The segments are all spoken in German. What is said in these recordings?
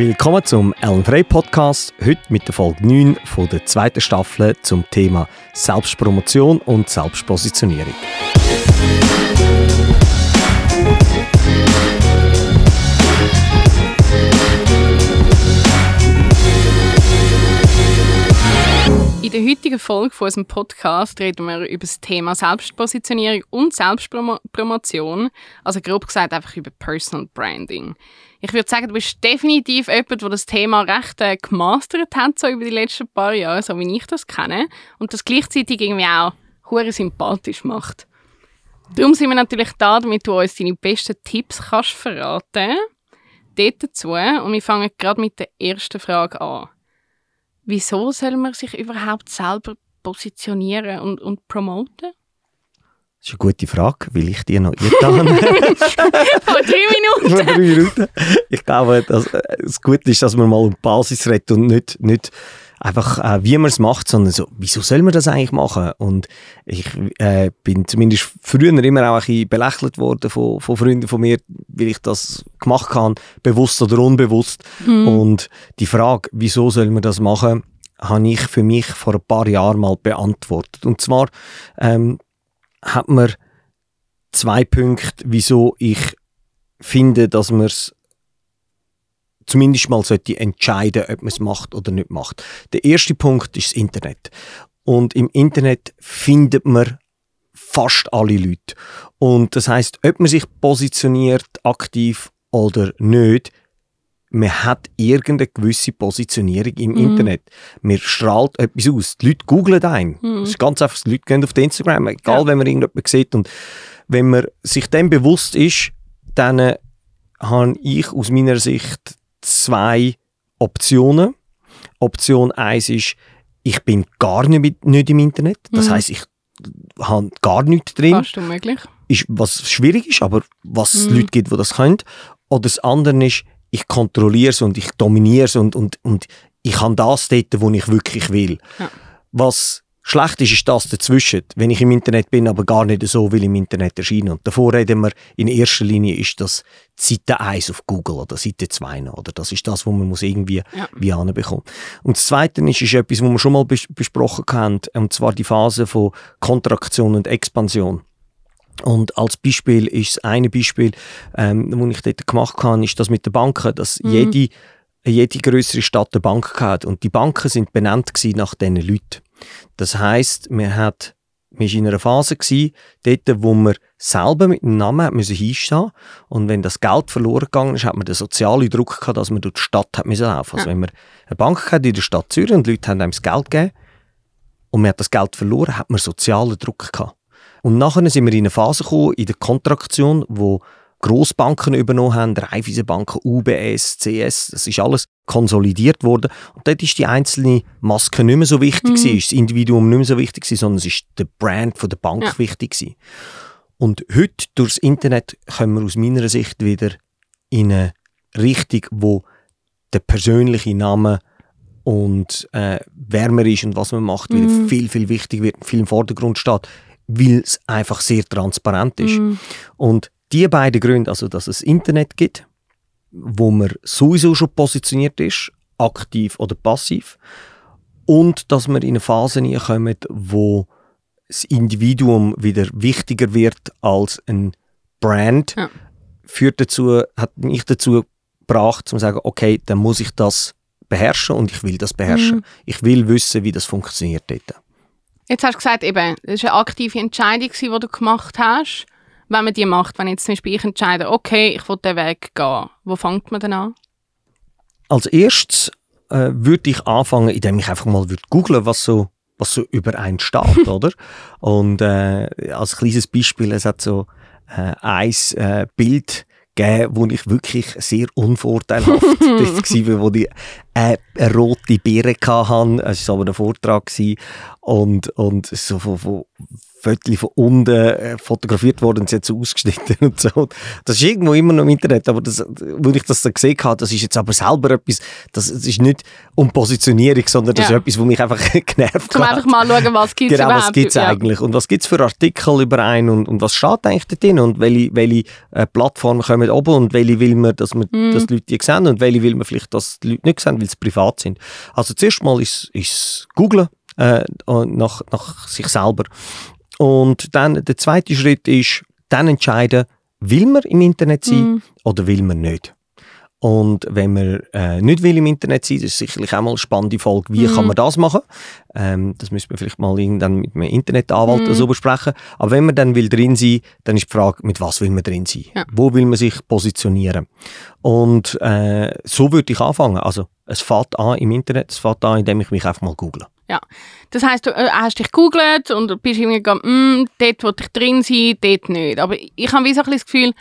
Willkommen zum Ellen Frey Podcast. Heute mit der Folge 9 von der zweiten Staffel zum Thema Selbstpromotion und Selbstpositionierung. In der heutigen Folge von unserem Podcast reden wir über das Thema Selbstpositionierung und Selbstpromotion. Also grob gesagt einfach über Personal Branding. Ich würde sagen, du bist definitiv jemand, der das Thema recht äh, gemastert hat, so über die letzten paar Jahre, so wie ich das kenne. Und das gleichzeitig irgendwie auch hure sympathisch macht. Darum sind wir natürlich da, damit du uns deine besten Tipps kannst verraten. Dort dazu. Und wir fangen gerade mit der ersten Frage an. Wieso soll man sich überhaupt selber positionieren und, und promoten? Das ist eine gute Frage, weil ich dir noch eingetan Vor drei Minuten. Vor drei Minuten. Ich glaube, dass, äh, das Gute ist, dass man mal um die Basis redet und nicht, nicht einfach, äh, wie man es macht, sondern so, wieso soll man das eigentlich machen? Und ich äh, bin zumindest früher immer auch ein bisschen belächelt worden von, von Freunden von mir, weil ich das gemacht habe, bewusst oder unbewusst. Mhm. Und die Frage, wieso soll man das machen, habe ich für mich vor ein paar Jahren mal beantwortet. Und zwar ähm, hat man zwei Punkte, wieso ich finde, dass man es zumindest mal sollte entscheiden, ob man es macht oder nicht macht. Der erste Punkt ist das Internet. Und im Internet findet man fast alle Leute. Und das heißt, ob man sich positioniert aktiv oder nicht, man hat irgendeine gewisse Positionierung im mhm. Internet. Man strahlt etwas aus. Die Leute googeln ein. Mhm. Das ist ganz einfach, die Leute gehen auf Instagram, egal ja. wenn man irgendjemanden sieht. Und wenn man sich dem bewusst ist, dann äh, habe ich aus meiner Sicht zwei Optionen. Option 1 ist, ich bin gar nicht, nicht im Internet. Das mhm. heißt, ich habe gar nichts drin. Fast unmöglich. Ist, was schwierig ist, aber was es mhm. Leute gibt, die das können. Oder das andere ist, ich kontrolliere es und ich dominiere es und, und, und ich habe das dort, wo ich wirklich will. Ja. Was schlecht ist, ist das dazwischen. Wenn ich im Internet bin, aber gar nicht so will im Internet erscheinen. Und davor reden wir, in erster Linie ist das Seite 1 auf Google oder Seite 2 oder das ist das, was man muss irgendwie ja. wie anbekommen. Und das Zweite ist, ist etwas, was wir schon mal bes besprochen haben, und zwar die Phase von Kontraktion und Expansion. Und als Beispiel ist das eine Beispiel, ähm, das ich dort gemacht habe, ist das mit den Banken, dass mhm. jede, jede größere Stadt eine Bank hat und die Banken sind benannt nach diesen Leuten. Das heißt, man hat man war in einer Phase, gewesen, dort, wo man selber mit dem Namen müssen hinstehen und wenn das Geld verloren gegangen ist, hat man den sozialen Druck gehabt, dass man durch die Stadt hat laufen. Also ja. wenn man eine Bank hat in der Stadt Zürich und die Leute haben einem das Geld gegeben und man hat das Geld verloren, hat man sozialen Druck gehabt. Und nachher sind wir in eine Phase gekommen, in der Kontraktion, wo Grossbanken übernommen haben, Raiffeisenbanken, UBS, CS, das ist alles konsolidiert worden. Und dort ist die einzelne Maske nicht mehr so wichtig, mhm. ist das Individuum nicht mehr so wichtig, sondern es ist der Brand von der Bank ja. wichtig. Gewesen. Und heute, durchs Internet, kommen wir aus meiner Sicht wieder in eine Richtung, wo der persönliche Name und äh, wer man ist und was man macht, wieder mhm. viel, viel wichtiger wird, viel im Vordergrund steht weil es einfach sehr transparent ist. Mm. Und die beiden Gründe, also dass es Internet gibt, wo man sowieso schon positioniert ist, aktiv oder passiv, und dass wir in eine Phase kommen, wo das Individuum wieder wichtiger wird als ein Brand, ja. führt dazu, hat mich dazu gebracht, zu sagen, okay, dann muss ich das beherrschen und ich will das beherrschen. Mhm. Ich will wissen, wie das funktioniert dort. Jetzt hast du gesagt, eben, das war eine aktive Entscheidung, die du gemacht hast. Wenn man die macht, wenn jetzt zum Beispiel ich entscheide, okay, ich will diesen Weg gehen, wo fängt man dann an? Als erstes äh, würde ich anfangen, indem ich einfach mal googeln was so was so über einen steht, oder? Und äh, als kleines Beispiel, es hat so äh, ein äh, Bild gegeben, wo ich wirklich sehr unvorteilhaft war, wo ich äh, eine rote Beere hatte. Es war aber ein Vortrag gewesen. und, und so von, von Fotos von unten äh, fotografiert worden und sie hat so ausgeschnitten und so. Das ist irgendwo immer noch im Internet, aber das, wo ich das dann gesehen habe, das ist jetzt aber selber etwas, das, das ist nicht um Positionierung, sondern das ja. ist etwas, was mich einfach genervt Zum hat. einfach mal schauen, was gibt es genau, überhaupt. was gibt es ja. eigentlich und was gibt es für Artikel über einen und, und was steht eigentlich da drin und welche, welche äh, Plattformen kommen oben und welche will man, dass, man, mm. dass die Leute die sehen und welche will man vielleicht, dass die Leute nicht sehen, weil sie privat sind. Also zuerst mal ist, ist Googlen äh, nach, nach sich selber. Und dann der zweite Schritt ist, dann entscheiden, will man im Internet sein mm. oder will man nicht. Und wenn man äh, nicht will im Internet sein, das ist sicherlich auch mal eine spannende Folge, wie mm. kann man das machen? Ähm, das müssen wir vielleicht mal irgendwann mit einem Internetanwalt mm. so besprechen. Aber wenn man dann will drin sein, dann ist die Frage, mit was will man drin sein? Ja. Wo will man sich positionieren? Und äh, so würde ich anfangen. Also es fährt an im Internet, es fährt an, indem ich mich einfach mal google. Ja, das heisst, du äh, hast dich gegoogelt und bist irgendwie gegangen, mm, dort wo ich drin sein, dort nicht. Aber ich habe wie so ein das Gefühl,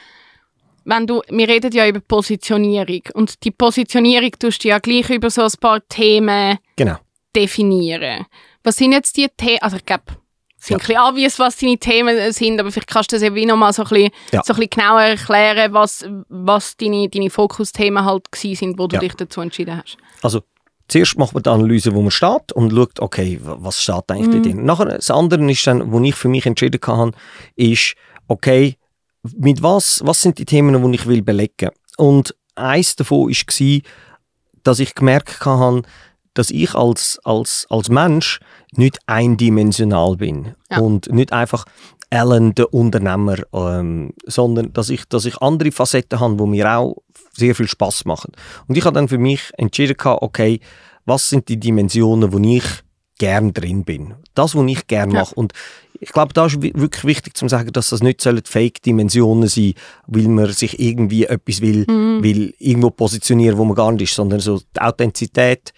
wenn du, wir reden ja über Positionierung und die Positionierung tust du ja gleich über so ein paar Themen genau. definieren. Was sind jetzt die Themen, also ich glaube, es sind ja. ein bisschen obvious, was deine Themen sind, aber vielleicht kannst du das ja wie nochmal so ein bisschen, ja. so ein bisschen genauer erklären, was, was deine, deine Fokusthemen halt sind, wo du ja. dich dazu entschieden hast. Also zuerst macht man die Analyse, wo man steht und schaut, okay, was steht eigentlich mhm. da drin. Nachher, das andere ist dann, wo ich für mich entschieden habe, ist, okay, mit was, was sind die Themen, die ich will belegen Und eins davon war, dass ich gemerkt habe, dass ich als, als, als Mensch nicht eindimensional bin ja. und nicht einfach Alan, der Unternehmer, ähm, sondern dass ich, dass ich andere Facetten habe, die mir auch sehr viel Spaß machen. Und ich habe dann für mich entschieden, okay, was sind die Dimensionen, wo ich gern drin bin. Das, was ich gern mache. Ja. Und ich glaube, da ist wirklich wichtig zu sagen, dass das nicht Fake-Dimensionen sein weil man sich irgendwie etwas will, mhm. will irgendwo positionieren, wo man gar nicht ist, sondern so die Authentizität,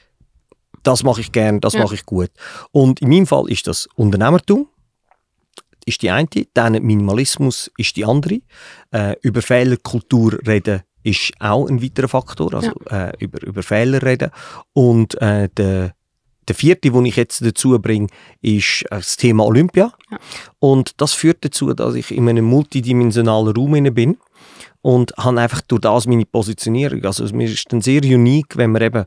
das mache ich gern, das ja. mache ich gut. Und in meinem Fall ist das Unternehmertum, ist die eine, dann Minimalismus ist die andere. Äh, über Fehlerkultur reden ist auch ein weiterer Faktor, also ja. äh, über, über Fehler reden. Und äh, der, der vierte, den ich jetzt dazu bringe, ist das Thema Olympia. Ja. Und das führt dazu, dass ich in einem multidimensionalen Raum bin und habe einfach durch das meine Positionierung. Also mir ist dann sehr unique, wenn man eben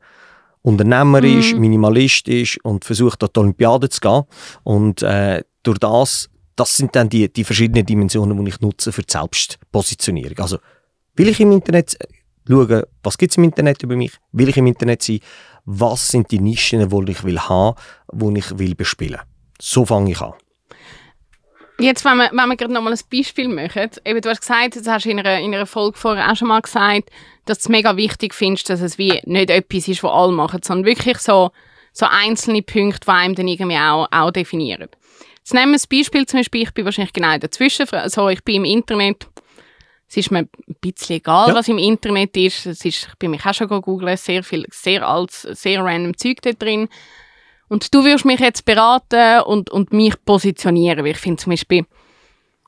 Unternehmer mhm. ist, Minimalist ist und versucht, an die Olympiade zu gehen. Und äh, durch das, das sind dann die, die verschiedenen Dimensionen, die ich nutze für die Selbstpositionierung. Also Will ich im Internet schauen, was gibt es im Internet über mich? Will ich im Internet sein? Was sind die Nischen, die ich will haben, die ich will bespielen? So fange ich an. Jetzt, wenn wir, wenn wir gerade nochmal ein Beispiel machen. Eben, du hast gesagt, das hast du in einer, in einer Folge vorher auch schon mal gesagt, dass du es mega wichtig findest, dass es wie nicht etwas ist, was alle machen, sondern wirklich so, so einzelne Punkte, die einem dann irgendwie auch, auch definieren. Jetzt nehmen wir ein Beispiel, zum Beispiel, ich bin wahrscheinlich genau dazwischen, also ich bin im Internet es ist mir ein bisschen egal, ja. was im Internet ist. Es ist. Ich bin mich auch schon googeln, sehr viel, sehr altes, sehr random Zeug da drin. Und du wirst mich jetzt beraten und, und mich positionieren. Ich finde zum Beispiel,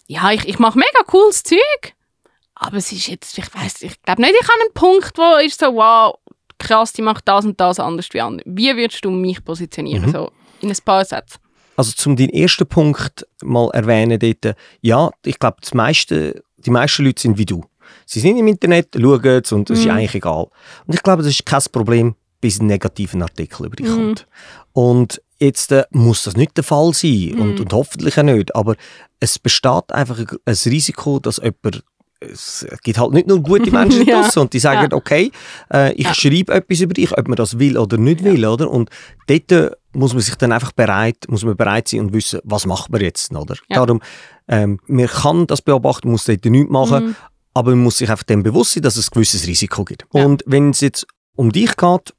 ja, ich, ich mache mega cooles Zeug, aber es ist jetzt, ich weiß, ich glaube nicht, ich habe einen Punkt, wo ist so, wow, krass, die macht das und das anders wie andere. Wie würdest du mich positionieren, mhm. so in ein paar Sätzen? Also zum den ersten Punkt mal erwähnen dort, ja, ich glaube, das meiste die meisten Leute sind wie du. Sie sind im Internet, schauen es und es mm. ist mhm. eigentlich egal. Und ich glaube, das ist kein Problem, bis ein negativen Artikel über dich mm. kommt. Und jetzt äh, muss das nicht der Fall sein mm. und, und hoffentlich auch nicht, aber es besteht einfach ein, ein Risiko, dass jemand es gibt halt nicht nur gute Menschen ja. und die sagen, ja. okay, äh, ich ja. schreibe etwas über dich, ob man das will oder nicht will, oder? Und dort äh, muss man sich dann einfach bereit, muss man bereit sein und wissen, was macht man jetzt, oder? Darum, ähm, man kann das beobachten, muss dort nichts machen, mhm. aber man muss sich einfach dem bewusst sein, dass es ein gewisses Risiko gibt. Und wenn es jetzt um dich geht,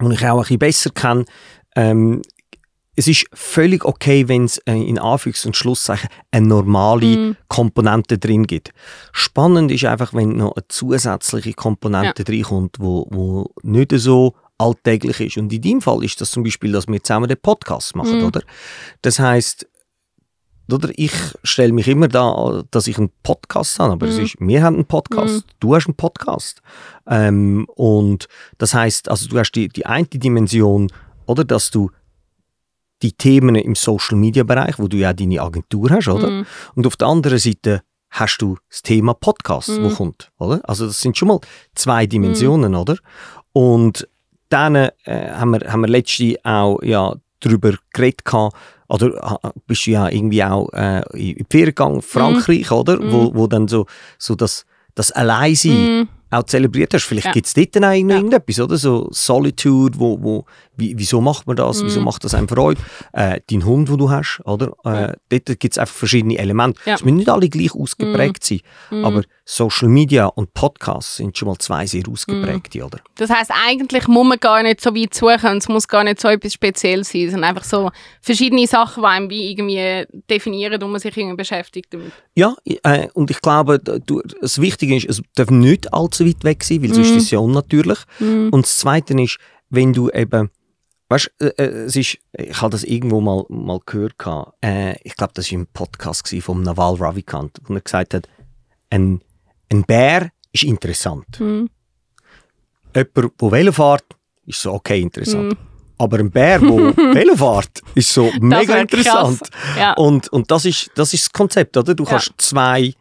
und ich auch ein bisschen besser kenne, ähm, es ist völlig okay, wenn es äh, in Anführungs- und Schlusszeichen eine normale mm. Komponente drin gibt. Spannend ist einfach, wenn noch eine zusätzliche Komponente ja. reinkommt, wo, wo nicht so alltäglich ist. Und in deinem Fall ist das zum Beispiel, dass wir zusammen den Podcast machen, mm. oder? Das heißt, oder ich stelle mich immer da, dass ich einen Podcast habe, aber mm. es ist, wir haben einen Podcast, mm. du hast einen Podcast. Ähm, und das heißt, also du hast die, die eine Dimension, oder, dass du die Themen im Social Media Bereich, wo du ja deine Agentur hast, oder? Mhm. Und auf der anderen Seite hast du das Thema Podcast, Mhm. wo kommt, oder? Also das sind schon mal zwei Dimensionen, oder? Und dann äh, haben, wir, haben wir letztens auch ja, darüber geredet gehabt, oder bist du ja irgendwie auch äh, in die Ferien gegangen, Frankreich, oder? Mhm. Wo, wo dann so, so das, das Alleinsein Mhm. auch zelebriert hast. Vielleicht Ja. gibt es dort dann auch irgend- Ja. irgendetwas, oder? So Solitude, wo, wo, wie, wieso macht man das? Wieso Mhm. macht das einem Freude? Äh, dein Hund, wo du hast, oder? Äh, dort gibt es einfach verschiedene Elemente. Ja. Es müssen nicht alle gleich ausgeprägt sein, Mhm. aber Social Media und Podcasts sind schon mal zwei sehr ausgeprägte, oder? Das heißt, eigentlich muss man gar nicht so weit suchen es muss gar nicht so etwas Spezielles sein. Es sind einfach so verschiedene Sachen, die einem wie irgendwie definieren und man sich irgendwie beschäftigt damit. Ja, äh, und ich glaube, du, das Wichtige ist, es darf nicht allzu weit weg sein, weil sonst Mhm. ist es ja unnatürlich. Mhm. Und das Zweite ist, wenn du eben, weißt, äh, äh, es ist, ich habe das irgendwo mal, mal gehört, äh, ich glaube, das war im Podcast vom Naval Ravikant, wo er gesagt hat, ein, ein Bär ist interessant. Mhm. Jemand, der Velo fährt, ist so okay interessant. Mhm. Aber ein Bär, der Velo fährt, ist so mega interessant. Ja. Und, und das, ist, das ist das Konzept, oder? Du Ja. kannst zwei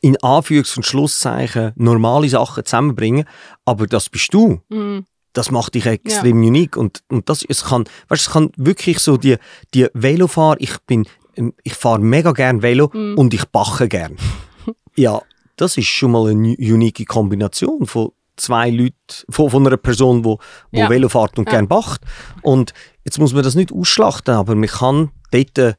in Anführungs- und Schlusszeichen normale Sachen zusammenbringen, aber das bist du. Mhm. Das macht dich extrem unique und, und das es kann, weißt, es kann wirklich so die, die Velofahrer, ich bin, ähm, ich fahre mega gern Velo Mhm. und ich bache gern. ja, das ist schon mal eine unique Kombination von zwei Leuten, von, von einer Person, die wo, wo Ja. Velo fährt und Ja. gern bacht. Und jetzt muss man das nicht ausschlachten, aber man kann dort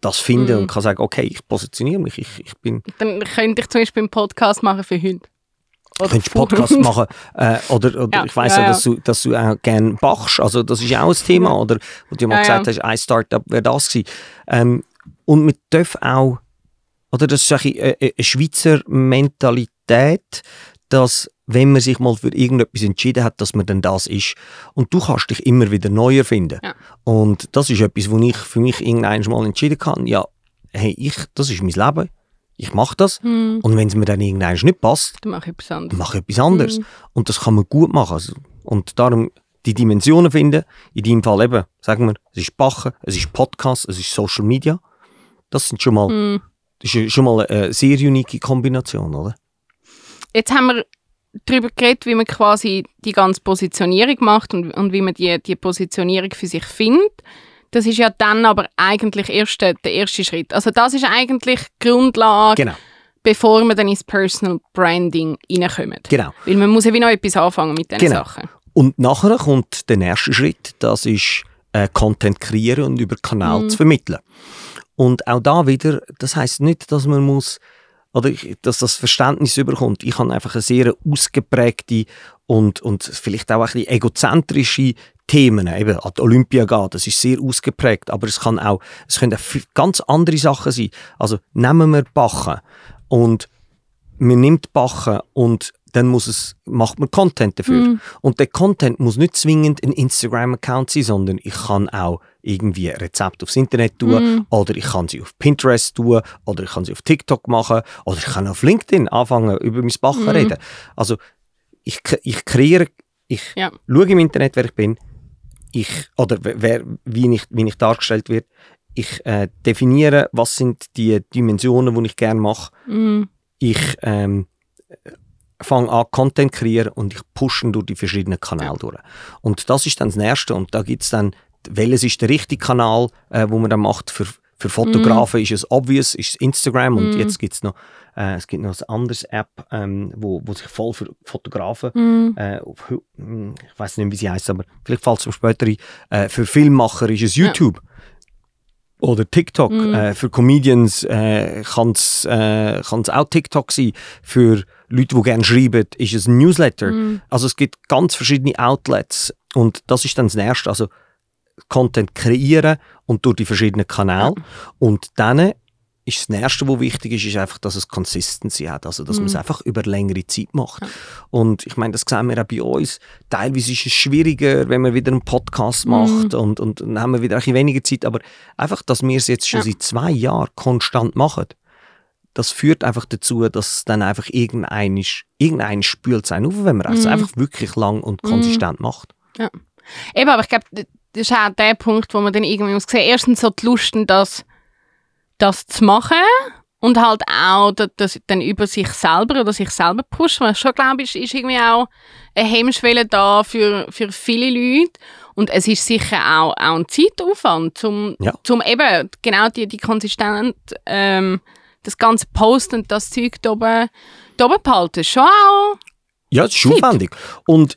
das finden Mhm. und kann sagen, okay, ich positioniere mich, ich, ich bin, Dann könnte ich zum Beispiel einen Podcast machen für Hunde. Für Podcast machen? Äh, oder, oder Ja, ich weiß ja, ja, dass du, dass du auch gerne bachst, also das ist ja auch ein Thema, oder? Wo du mal Ja, gesagt hast, ein Startup wäre das gewesen. Ähm, und man darf auch, oder das ist ein bisschen eine, eine Schweizer Mentalität, dass wenn man sich mal für irgendetwas entschieden hat, dass man dann das ist. Und du kannst dich immer wieder neu erfinden. Und das ist etwas, wo ich für mich irgendwann mal entschieden kann, ja, hey, ich, das ist mein Leben, ich mache das. Mhm. Und wenn es mir dann irgendwann nicht passt, Dann mache ich etwas anderes. mache ich etwas anderes. Mhm. Und das kann man gut machen. Also, und darum die Dimensionen finden, in deinem Fall eben, sagen wir, es ist Bachen, es ist Podcast, es ist Social Media. Das sind schon mal, Mhm. das ist schon mal eine sehr unique Kombination, oder? Jetzt haben wir darüber geredet, wie man quasi die ganze Positionierung macht und, und wie man die, die Positionierung für sich findet. Das ist ja dann aber eigentlich erst der, der erste Schritt. Also das ist eigentlich die Grundlage, Genau, bevor wir dann ins Personal Branding reinkommen. genau. Weil man muss ja wie noch etwas anfangen mit diesen Genau. Sachen. Und nachher kommt der nächste Schritt, das ist äh, Content kreieren und über Kanal Mhm. zu vermitteln. Und auch da wieder, das heißt nicht, dass man muss, oder ich, dass das Verständnis überkommt. Ich habe einfach eine sehr ausgeprägte und, und vielleicht auch ein bisschen egozentrische Themen, eben an die Olympia gehen, das ist sehr ausgeprägt, aber es kann auch, es können auch ganz andere Sachen sein. Also nehmen wir Bachen und man nimmt Bachen und dann muss es, macht man Content dafür. Mhm. Und der Content muss nicht zwingend ein Instagram-Account sein, sondern ich kann auch irgendwie ein Rezept aufs Internet tun Mhm. oder ich kann sie auf Pinterest tun oder ich kann sie auf TikTok machen oder ich kann auf LinkedIn anfangen über mein Bachen Mhm. reden. Also ich, ich kreiere, ich Ja. schaue im Internet, wer ich bin, ich, oder wer- wie, ich, wie ich dargestellt wird. Ich äh, definiere, was sind die Dimensionen, die ich gerne mache Mhm. ich ähm, fange an, Content kreieren und ich pushe durch die verschiedenen Kanäle durch. Und das ist dann das Nächste. Und da gibt es dann, welches ist der richtige Kanal, äh, wo man dann macht. Für, für Fotografen ist es obvious, ist es Instagram. Und Mhm. jetzt gibt es noch, äh, es gibt noch eine andere App, ähm, wo, wo sich voll für Fotografen Mhm. äh, auf, hm, ich weiß nicht, wie sie heißt, aber vielleicht fällt es mir später ein. Äh, für Filmmacher ist es Ja. YouTube. Oder TikTok. Mhm. Äh, für Comedians äh, kann es äh, kann's auch TikTok sein. Für Leute, die gerne schreiben, ist es ein Newsletter. Mhm. Also es gibt ganz verschiedene Outlets. Und das ist dann das Nächste. Also Content kreieren und durch die verschiedenen Kanäle. Und dann ist das Nächste, was wichtig ist, ist einfach, dass es Consistency hat. Also, dass man es Mhm. einfach über längere Zeit macht. Und ich meine, das sehen wir auch bei uns. Teilweise ist es schwieriger, wenn man wieder einen Podcast Mhm. macht und, und dann haben wir wieder ein bisschen weniger Zeit. Aber einfach, dass wir es jetzt schon Ja. seit zwei Jahren konstant machen, das führt einfach dazu, dass dann einfach irgendein, irgendein spült sein auf, wenn man es Mhm. einfach wirklich lang und Mhm. konsistent macht. Eben, aber ich glaube, das ist auch der Punkt, wo man dann irgendwie muss sehen, erstens so die Lust, das, das zu machen und halt auch das, das dann über sich selber oder sich selber pushen. Was ich schon glaube, ist, ist irgendwie auch eine Hemmschwelle da für, für viele Leute. Und es ist sicher auch, auch ein Zeitaufwand, um Ja. zum eben genau die, die konsistent ähm, das ganze Post und das Zeug da oben, da oben behalten. Schon auch. Ja, es ist aufwendig. Und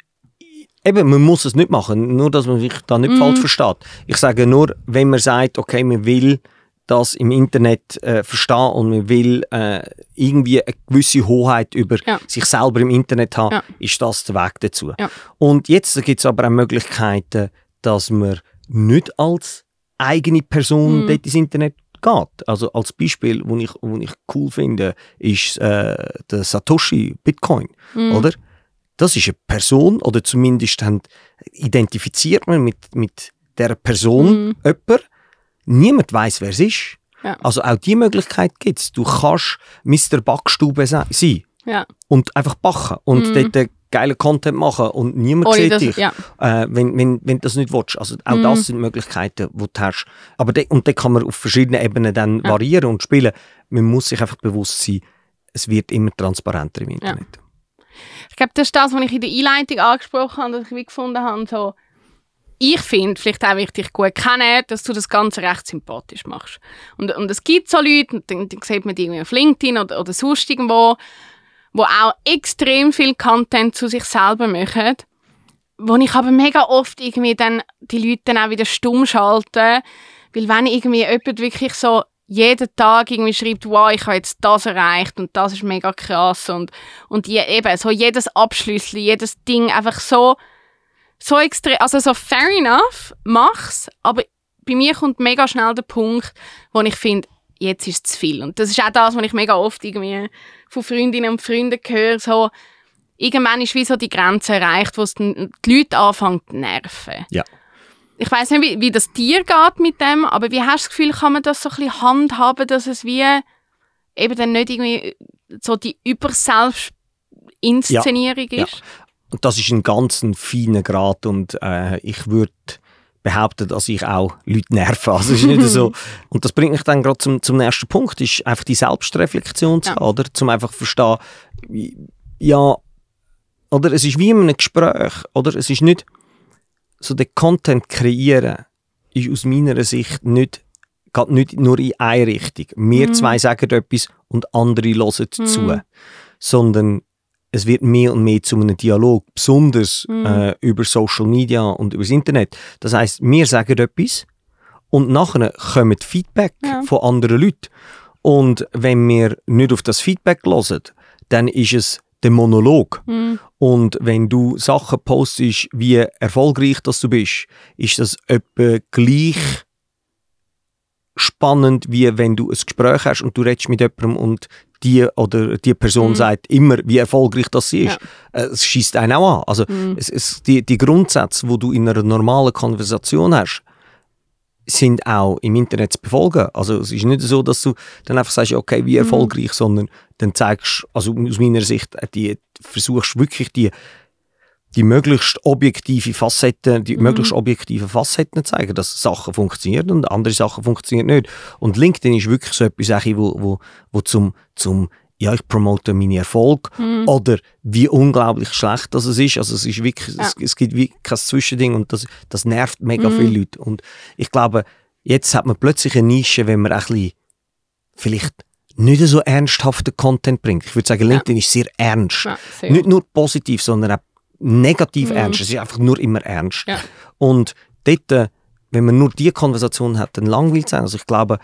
eben, man muss es nicht machen, nur dass man sich da nicht Mhm. falsch versteht. Ich sage nur, wenn man sagt, okay, man will das im Internet äh, verstehen und man will äh, irgendwie eine gewisse Hoheit über Ja. sich selber im Internet haben, Ja. ist das der Weg dazu. Ja. Und jetzt gibt es aber auch Möglichkeiten, dass man nicht als eigene Person Mhm. dort ins Internet geht. Also als Beispiel, wo ich, wo ich cool finde, ist äh, der Satoshi Bitcoin, Mhm. oder? Das ist eine Person, oder zumindest haben, identifiziert man mit, mit der Person Mhm. jemanden. Niemand weiß, wer es ist. Ja. Also auch die Möglichkeit gibt es. Du kannst Mr. Backstube se- sein Ja. und einfach backen und Mhm. dort geilen Content machen und niemand Ohne sieht dass- dich, ja. äh, wenn, wenn, wenn du das nicht willst. Also auch Mhm. das sind Möglichkeiten, die du hast. Aber de, und dann kann man auf verschiedenen Ebenen dann Ja. variieren und spielen. Man muss sich einfach bewusst sein, es wird immer transparenter im Internet. Ich glaube, das ist das, was ich in der Einleitung angesprochen habe, dass ich wie gefunden habe, so, ich finde, vielleicht auch wichtig gut kennen, dass du das Ganze recht sympathisch machst. Und, und es gibt so Leute, und dann, dann sieht man die irgendwie auf LinkedIn oder, oder sonst irgendwo, wo auch extrem viel Content zu sich selber machen, wo ich aber mega oft irgendwie dann die Leute dann auch wieder stumm schalte, weil wenn irgendwie jemand wirklich so jeden Tag irgendwie schreibt, wow, ich habe jetzt das erreicht und das ist mega krass und, und eben so jedes Abschlüssel, jedes Ding einfach so, so extrem, also so fair enough, mach's, aber bei mir kommt mega schnell der Punkt, wo ich finde, jetzt ist es zu viel. Und das ist auch das, was ich mega oft irgendwie von Freundinnen und Freunden höre, so, irgendwann ist wie so die Grenze erreicht, wo es die Leute anfangen zu nerven. Ja. Ich weiß nicht, wie, wie das dir geht mit dem, aber wie hast du das Gefühl, kann man das so ein bisschen handhaben, dass es wie eben dann nicht irgendwie so die Überselbstinszenierung Ja. ist? Und das ist ein ganz ein feiner Grad und äh, ich würde behaupten, dass ich auch Leute nerve. Also es ist nicht so. Und das bringt mich dann gerade zum, zum nächsten Punkt, ist einfach die Selbstreflexion zu Ja. haben, oder? Zum einfach verstehen, ja, oder es ist wie in einem Gespräch, oder? Es ist nicht so der Content kreieren ist aus meiner Sicht nicht geht nicht nur in eine Richtung. Wir Mhm. zwei sagen etwas und andere hören zu. Mhm. Sondern es wird mehr und mehr zu einem Dialog, besonders Mhm. äh, über Social Media und über das Internet. Das heißt, wir sagen etwas und nachher kommt Feedback Ja. von anderen Leuten. Und wenn wir nicht auf das Feedback hören, dann ist es der Monolog. Mhm. Und wenn du Sachen postest, wie erfolgreich dass du bist, ist das etwa gleich spannend, wie wenn du ein Gespräch hast und du redest mit jemandem und die oder die Person Mhm. sagt immer, wie erfolgreich das sie ist. Äh, Es schießt einen auch an. Also Mhm. es, es, die, die Grundsätze, wo du in einer normalen Konversation hast, sind auch im Internet zu befolgen. Also es ist nicht so, dass du dann einfach sagst, okay, wie erfolgreich, sondern dann zeigst, also aus meiner Sicht, äh, die versuchst wirklich die die möglichst objektive Facetten, die Mhm. möglichst objektiven Facetten zeigen, dass Sachen funktionieren und andere Sachen funktionieren nicht. Und LinkedIn ist wirklich so etwas, wo, wo, wo zum, zum ja, ich promote meinen Erfolg Mhm. oder wie unglaublich schlecht das es ist. Also es ist wirklich, Ja. es, es gibt wie kein Zwischending und das, das nervt mega Mhm. viele Leute. Und ich glaube, jetzt hat man plötzlich eine Nische, wenn man ein bisschen vielleicht nicht so ernsthaften Content bringt. Ich würde sagen, Ja. LinkedIn ist sehr ernst. Ja, sehr. Nicht nur positiv, sondern auch negativ Mhm. ernst. Es ist einfach nur immer ernst. Ja. Und dort, äh, wenn man nur diese Konversation hat, dann langweilt es einen. Also ich glaube,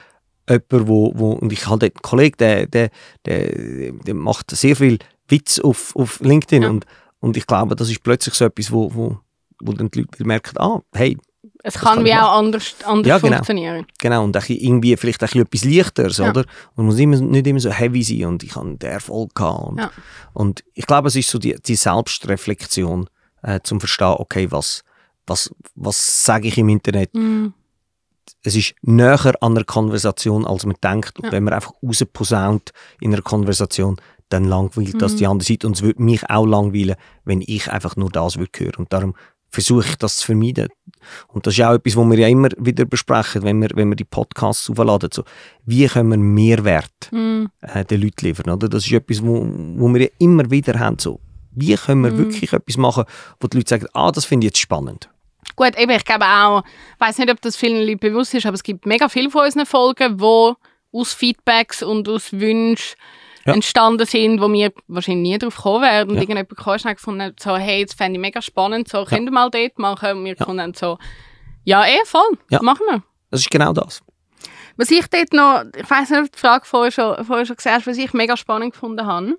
jemand, wo, wo und ich habe einen Kollegen, der, der, der, der macht sehr viel Witz auf, auf LinkedIn Ja. und, und ich glaube, das ist plötzlich so etwas, wo, wo, wo dann die Leute merken, ah, hey, es kann kann wie ich auch anders, anders Ja, genau. funktionieren. genau, und irgendwie vielleicht ein bisschen etwas Leichteres, Ja. oder? Man muss immer, nicht immer so heavy sein und ich habe den Erfolg gehabt. Und, Ja. und ich glaube, es ist so die, die Selbstreflexion, äh, zum Verstehen, okay, was, was, was sage ich im Internet? Mhm. Es ist näher an einer Konversation, als man denkt. Und wenn man einfach rausposaunt in einer Konversation, dann langweilt das Mhm. die andere Seite. Und es würde mich auch langweilen, wenn ich einfach nur das würde hören. Und darum versuche ich das zu vermeiden. Und das ist auch etwas, was wir ja immer wieder besprechen, wenn wir, wenn wir die Podcasts aufladen. So, wie können wir Mehrwert mm. äh, den Leuten liefern? Oder? Das ist etwas, wo, wo wir ja immer wieder haben. So, wie können wir mm. wirklich etwas machen, wo die Leute sagen, ah, das finde ich jetzt spannend. Gut, eben, ich glaube auch, ich weiß nicht, ob das vielen Leuten bewusst ist, aber es gibt mega viele von unseren Folgen, wo aus Feedbacks und aus Wünschen ja. entstanden sind, wo wir wahrscheinlich nie drauf kommen werden. Und ja. irgendjemand kam schnell gefunden, so, hey, das fände ich mega spannend, so, könnt ihr mal dort machen? Und wir ja. gefunden so, ja, eh, voll, machen wir. Das ist genau das. Was ich dort noch, ich weiß nicht, ob die Frage vorher schon, vorher schon gesagt hast, was ich mega spannend gefunden habe,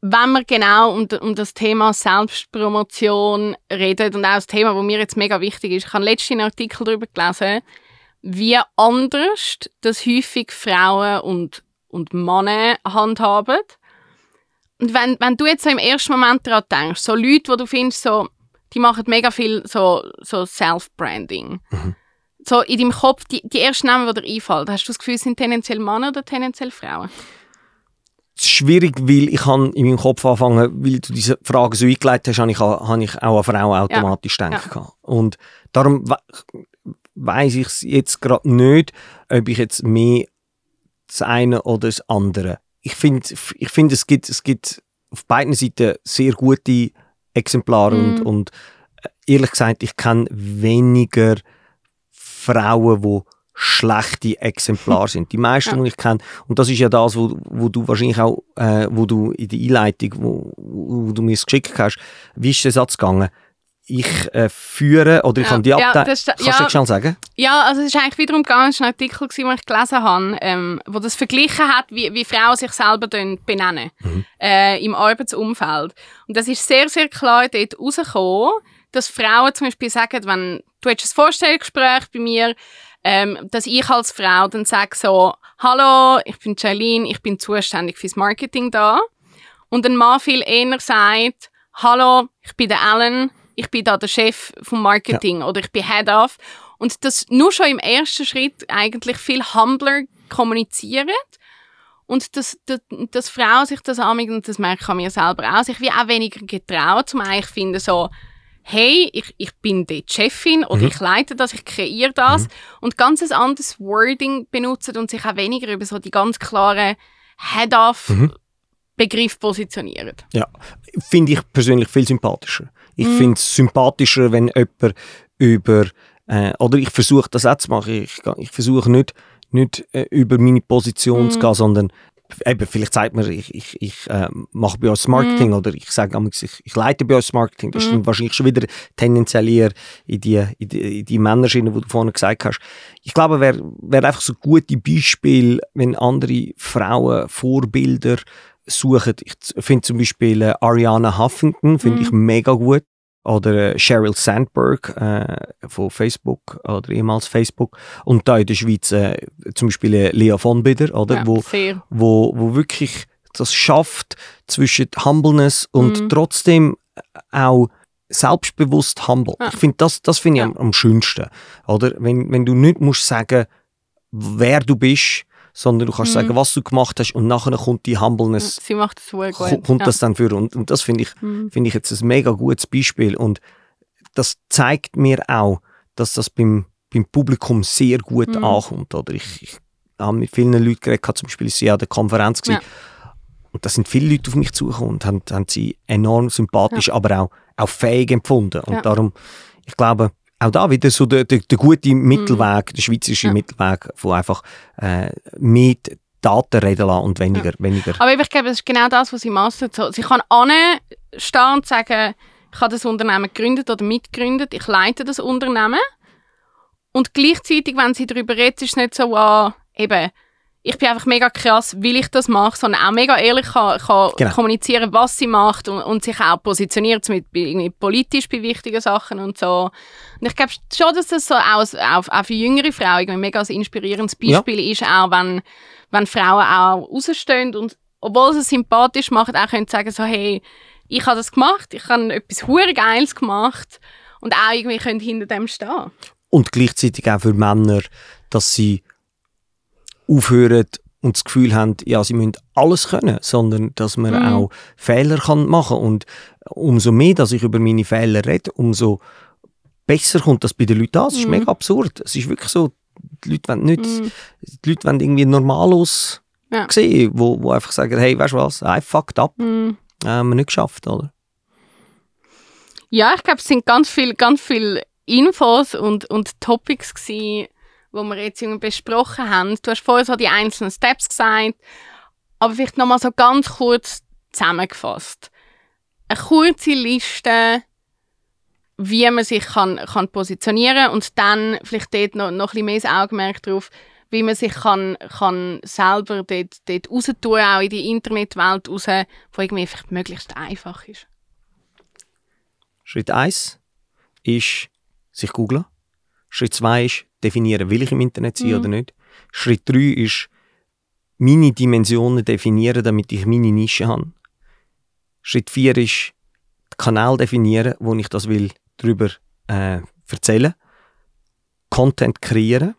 wenn wir genau um, um das Thema Selbstpromotion reden und auch das Thema, das mir jetzt mega wichtig ist. Ich habe letztens einen Artikel darüber gelesen, wie anders das häufig Frauen und und Männer handhaben. Und wenn, wenn du jetzt so im ersten Moment daran denkst, so Leute, die du findest, so, die machen mega viel so, so Self-Branding. Mhm. So in deinem Kopf, die, die ersten Namen, die dir einfallen, hast du das Gefühl, sind tendenziell Männer oder tendenziell Frauen? Es ist schwierig, weil ich in meinem Kopf anfangen, weil du diese Frage so eingeleitet hast, habe ich, habe ich auch an Frauen automatisch ja. denken ja. Und darum we weiß ich es jetzt gerade nicht, ob ich jetzt mehr das eine oder das andere. Ich finde, ich find, es, gibt, es gibt auf beiden Seiten sehr gute Exemplare mm. und, mhm. und äh, ehrlich gesagt, ich kenne weniger Frauen, die schlechte Exemplare sind. Die meisten, ja. die ich kenne, und das ist ja das, wo, wo du wahrscheinlich auch, äh, wo du in der Einleitung, wo, wo du mir es geschickt hast, wie ist der Satz gegangen? Ich äh, führe oder ich ja, kann die Abteilung. Ja, Kannst ja, du das schnell sagen? Ja, also es ist eigentlich wiederum war ein Artikel, den ich gelesen habe, ähm, wo das verglichen hat, wie, wie Frauen sich selber benennen mhm. äh, im Arbeitsumfeld. Und das ist sehr, sehr klar dort rausgekommen, dass Frauen zum Beispiel sagen, wenn du hast ein Vorstellungsgespräch bei mir, ähm, dass ich als Frau dann sage so, hallo, ich bin Jailin, ich bin zuständig fürs Marketing da. Und ein Mann viel eher sagt, hallo, ich bin der Alan, ich bin da der Chef vom Marketing ja. oder ich bin Head of. Und das nur schon im ersten Schritt eigentlich viel humbler kommunizieren. Und dass, dass, dass Frauen sich das und das merke ich an mir selber auch, sich wie auch weniger getraut, zum eigentlich finden so, hey, ich, ich bin die Chefin oder mhm. ich leite das, ich kreiere das mhm. und ganz ein anderes Wording benutzen und sich auch weniger über so die ganz klaren Head-Off mhm. Begriff positionieren. Ja, finde ich persönlich viel sympathischer. Ich mm. finde es sympathischer, wenn jemand über, äh, oder ich versuche das auch zu machen, ich, ich versuche nicht, nicht äh, über meine Position mm. zu gehen, sondern eben, vielleicht sagt man, ich, ich, ich äh, mache bei uns Marketing mm. oder ich sage ich, ich leite bei uns Marketing. Das ist dann wahrscheinlich schon wieder tendenziell eher in die, in die, in die Männerschiene, die du vorhin gesagt hast. Ich glaube, wäre wär einfach so gute Beispiel, wenn andere Frauen Vorbilder suchen. Ich finde zum Beispiel äh, Ariana Huffington finde mm. ich mega gut. Oder äh, Sheryl Sandberg äh, von Facebook oder ehemals Facebook. Und da in der Schweiz äh, zum Beispiel äh, Lea von Bieder, oder? Ja, wo, wo, wo wirklich das schafft zwischen Humbleness und mm. trotzdem auch selbstbewusst humble. Ja. Ich finde, das, das finde ich ja. am, am, schönsten. Oder? Wenn, wenn du nicht musst sagen, wer du bist, sondern du kannst mhm. sagen, was du gemacht hast und nachher kommt die Humbleness. Sie macht das wohl gut. Kommt ja. das dann für und, und das finde ich, mhm. finde ich jetzt ein mega gutes Beispiel und das zeigt mir auch, dass das beim, beim Publikum sehr gut mhm. ankommt. Oder ich, ich habe mit vielen Leuten geredet, zum Beispiel sie an der Konferenz ja. und da sind viele Leute auf mich zugekommen und haben, haben sie enorm sympathisch, ja. aber auch, auch fähig empfunden. Und darum, ich glaube, auch da wieder so der, der, der gute Mittelweg, mhm. der schweizerische ja. Mittelweg, wo einfach äh, mit Daten reden lassen und weniger, ja. weniger. Aber ich glaube, das ist genau das, was sie machen. So, sie kann anstehen und sagen, ich habe das Unternehmen gegründet oder mitgegründet, ich leite das Unternehmen. Und gleichzeitig, wenn sie darüber redet, ist es nicht so, ah, eben, ich bin einfach mega krass, weil ich das mache, sondern auch mega ehrlich kann, kann genau. kommunizieren, was sie macht und, und sich auch positioniert mit, mit politisch bei wichtigen Sachen und so. Und ich glaube schon, dass das so auch, auch, auch für jüngere Frauen ein mega ein inspirierendes Beispiel ja. ist, auch wenn, wenn Frauen auch rausstehen und obwohl sie es sympathisch machen, auch können sagen so, hey, ich habe das gemacht, ich habe etwas hure Geiles gemacht und auch irgendwie können hinter dem stehen. Und gleichzeitig auch für Männer, dass sie aufhören, und das Gefühl haben, ja, sie müssen alles können, sondern dass man mhm. auch Fehler kann machen und umso mehr, dass ich über meine Fehler rede, umso besser kommt das bei den Leuten an. Es ist mhm. mega absurd. Es ist wirklich so, die Leute wollen nicht, mhm. die Leute wollen irgendwie normalos ja. sehen, wo, wo einfach sagen, hey, weißt du was, I fucked up. Mhm. Äh, haben wir nicht geschafft, oder? Ja, ich glaube, es sind ganz viele ganz viel Infos und, und Topics gewesen, wo wir jetzt besprochen haben. Du hast vorher so die einzelnen Steps gesagt, aber vielleicht nochmal so ganz kurz zusammengefasst. Eine kurze Liste, wie man sich kann, kann positionieren und dann vielleicht dort noch, noch ein bisschen mehr Augenmerk darauf, wie man sich kann, kann selber dort, dort raus tun, auch in die Internetwelt raus, wo irgendwie vielleicht möglichst einfach ist. Schritt 1 ist sich googlen. Schritt 2 ist definieren, will ich im Internet sein mhm. oder nicht. Schritt 3 ist meine Dimensionen definieren, damit ich meine Nische habe. Schritt 4 ist den Kanal definieren, wo ich das will darüber äh, erzählen. Content kreieren.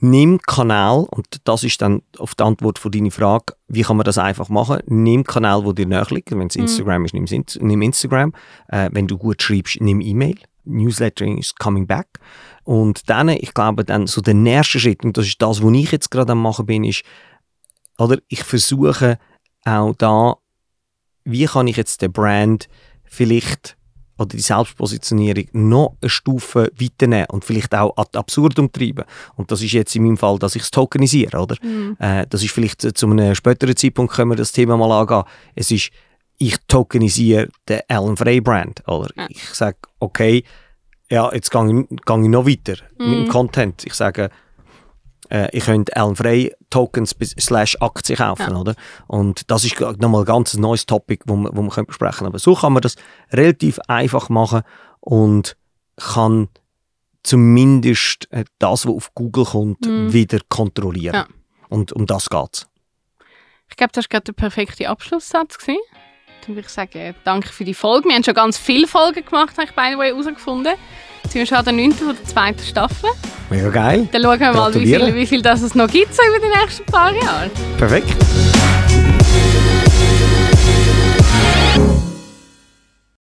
Nimm Kanal, und das ist dann auf die Antwort von deiner Frage, wie kann man das einfach machen? Nimm Kanal, wo dir näher liegt. Wenn es mhm. Instagram ist, nimm Instagram. Äh, wenn du gut schreibst, nimm E-Mail. Newslettering is coming back. Und dann, ich glaube, dann so der nächste Schritt, und das ist das, was ich jetzt gerade am machen bin, ist, oder ich versuche auch da, wie kann ich jetzt den Brand vielleicht oder die Selbstpositionierung noch eine Stufe weiternehmen und vielleicht auch ad absurdum treiben. Und das ist jetzt in meinem Fall, dass ich es tokenisiere, oder? Mhm. Äh, das ist vielleicht zu einem späteren Zeitpunkt können wir das Thema mal angehen. Es ist ich tokenisiere den Alan Frey Brand. Oder ja. ich sage, okay, ja, jetzt gehe ich, noch weiter mm. mit dem mhm. Content. Ich sage, äh, ich könnte Alan Frey Tokens slash Aktien kaufen, ja. oder? Und das ist nochmal ein ganz neues Topic, wo man, wo man besprechen können. Aber so kann man das relativ einfach machen und kann zumindest äh, das, was auf Google kommt, mm. wieder kontrollieren. Ja. Und um das geht es. Ich glaube, das war gerade der perfekte Abschlusssatz. Gewesen. Dann würde ich sagen, danke für die Folge. Wir haben schon ganz viele Folgen gemacht, habe ich by the way herausgefunden. Jetzt sind wir schon an der 9. oder der zweiten Staffel. Mega geil. Dann schauen wir mal, wie viel, wie viel das es noch gibt so über die nächsten paar Jahre. Perfekt.